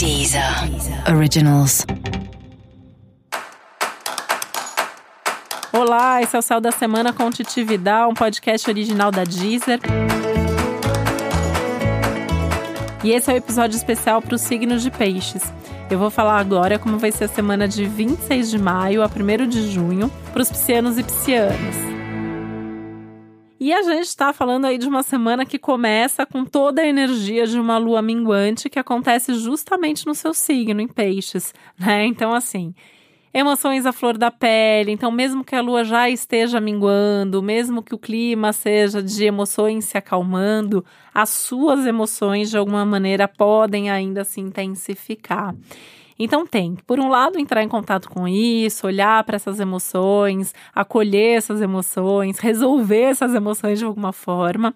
Deezer Originals. Olá, esse é o Céu da Semana com Titi Vidal, um podcast original da Deezer. E esse é o um episódio especial para os signos de peixes. Eu vou falar agora como vai ser a semana de 26 de maio a 1 de junho para os piscianos e piscianas. E a gente está falando aí de uma semana que começa com toda a energia de uma lua minguante que acontece justamente no seu signo, em peixes, né? Então, assim, emoções à flor da pele. Então, mesmo que a lua já esteja minguando, mesmo que o clima seja de emoções se acalmando, as suas emoções de alguma maneira podem ainda se intensificar. Então tem por um lado, entrar em contato com isso, olhar para essas emoções, acolher essas emoções, resolver essas emoções de alguma forma.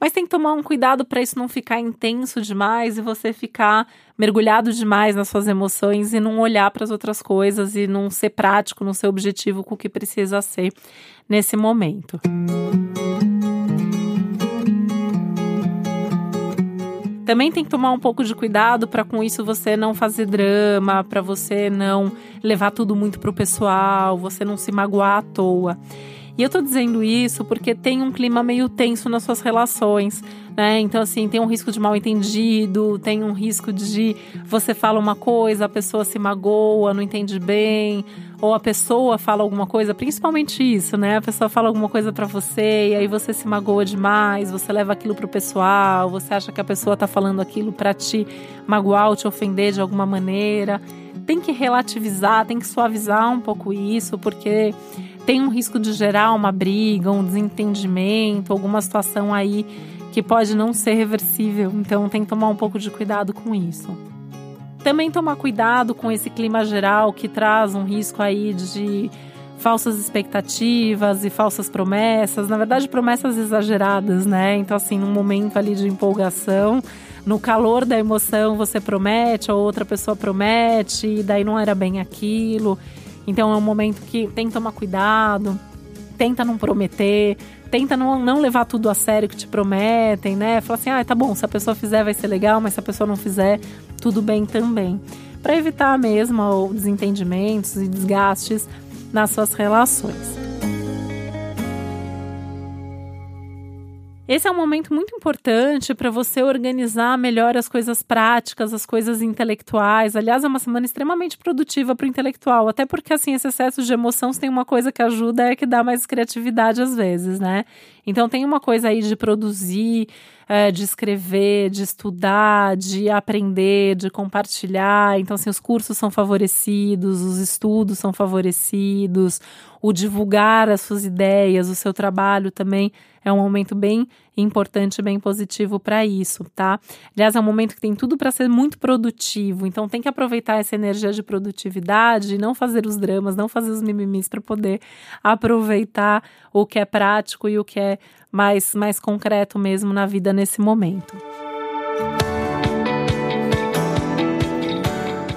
Mas tem que tomar um cuidado para isso não ficar intenso demais e você ficar mergulhado demais nas suas emoções e não olhar para as outras coisas e não ser prático no seu objetivo com o que precisa ser nesse momento. Música Também tem que tomar um pouco de cuidado para com isso você não fazer drama, para você não levar tudo muito pro pessoal, você não se magoar à toa. E eu tô dizendo isso porque tem um clima meio tenso nas suas relações, né? Então, assim, tem um risco de mal entendido, tem um risco de você fala uma coisa, a pessoa se magoa, não entende bem, ou a pessoa fala alguma coisa, principalmente isso, né? A pessoa fala alguma coisa para você e aí você se magoa demais, você leva aquilo pro pessoal, você acha que a pessoa tá falando aquilo para te magoar ou te ofender de alguma maneira. Tem que relativizar, tem que suavizar um pouco isso, porque tem um risco de gerar uma briga, um desentendimento, alguma situação aí que pode não ser reversível. Então tem que tomar um pouco de cuidado com isso. Também tomar cuidado com esse clima geral que traz um risco aí de falsas expectativas e falsas promessas, na verdade promessas exageradas, né? Então assim, num momento ali de empolgação, no calor da emoção você promete, a outra pessoa promete, e daí não era bem aquilo. Então é um momento que tem que tomar cuidado, tenta não prometer, tenta não, não levar tudo a sério que te prometem, né? Fala assim, ah, tá bom, se a pessoa fizer vai ser legal, mas se a pessoa não fizer, tudo bem também. Para evitar mesmo desentendimentos e desgastes nas suas relações. Esse é um momento muito importante para você organizar melhor as coisas práticas, as coisas intelectuais. Aliás, é uma semana extremamente produtiva para o intelectual, até porque assim esse excesso de emoção tem uma coisa que ajuda é que dá mais criatividade às vezes, né? Então tem uma coisa aí de produzir, é, de escrever, de estudar, de aprender, de compartilhar. Então, assim, os cursos são favorecidos, os estudos são favorecidos, o divulgar as suas ideias, o seu trabalho também é um momento bem importante, bem positivo para isso, tá? Aliás, é um momento que tem tudo para ser muito produtivo, então tem que aproveitar essa energia de produtividade e não fazer os dramas, não fazer os mimimis para poder aproveitar o que é prático e o que é mais, mais concreto mesmo na vida nesse momento.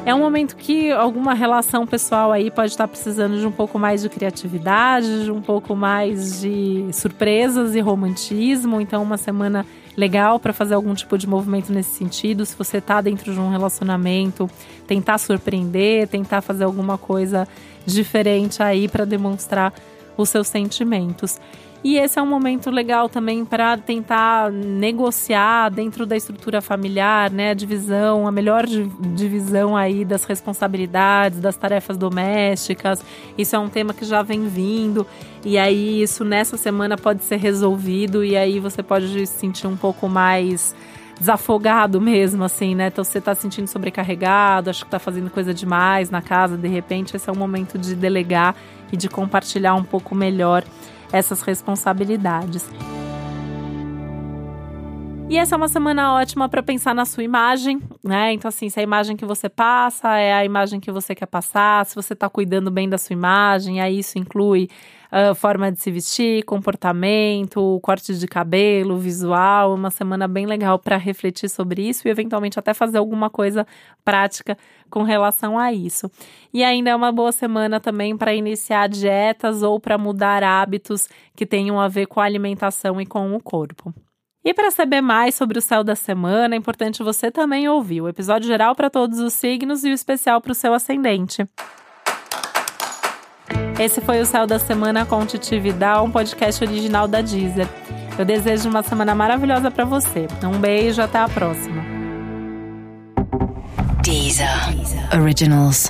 É um momento que alguma relação pessoal aí pode estar precisando de um pouco mais de criatividade, de um pouco mais de surpresas e romantismo. Então, uma semana legal para fazer algum tipo de movimento nesse sentido. Se você está dentro de um relacionamento, tentar surpreender, tentar fazer alguma coisa diferente aí para demonstrar os seus sentimentos. E esse é um momento legal também para tentar negociar dentro da estrutura familiar, né, a divisão, a melhor divisão aí das responsabilidades, das tarefas domésticas. Isso é um tema que já vem vindo e aí isso nessa semana pode ser resolvido e aí você pode se sentir um pouco mais desafogado mesmo, assim, né? Então você tá se sentindo sobrecarregado, acho que tá fazendo coisa demais na casa, de repente, esse é o momento de delegar e de compartilhar um pouco melhor essas responsabilidades. E essa é uma semana ótima para pensar na sua imagem, né? Então, assim, se a imagem que você passa é a imagem que você quer passar, se você está cuidando bem da sua imagem, aí isso inclui uh, forma de se vestir, comportamento, corte de cabelo, visual. Uma semana bem legal para refletir sobre isso e, eventualmente, até fazer alguma coisa prática com relação a isso. E ainda é uma boa semana também para iniciar dietas ou para mudar hábitos que tenham a ver com a alimentação e com o corpo. E para saber mais sobre o céu da semana, é importante você também ouvir o episódio geral para todos os signos e o especial para o seu ascendente. Esse foi o Céu da Semana com Titi Vidal, um podcast original da Deezer. Eu desejo uma semana maravilhosa para você. Um beijo, até a próxima. Deezer. Originals.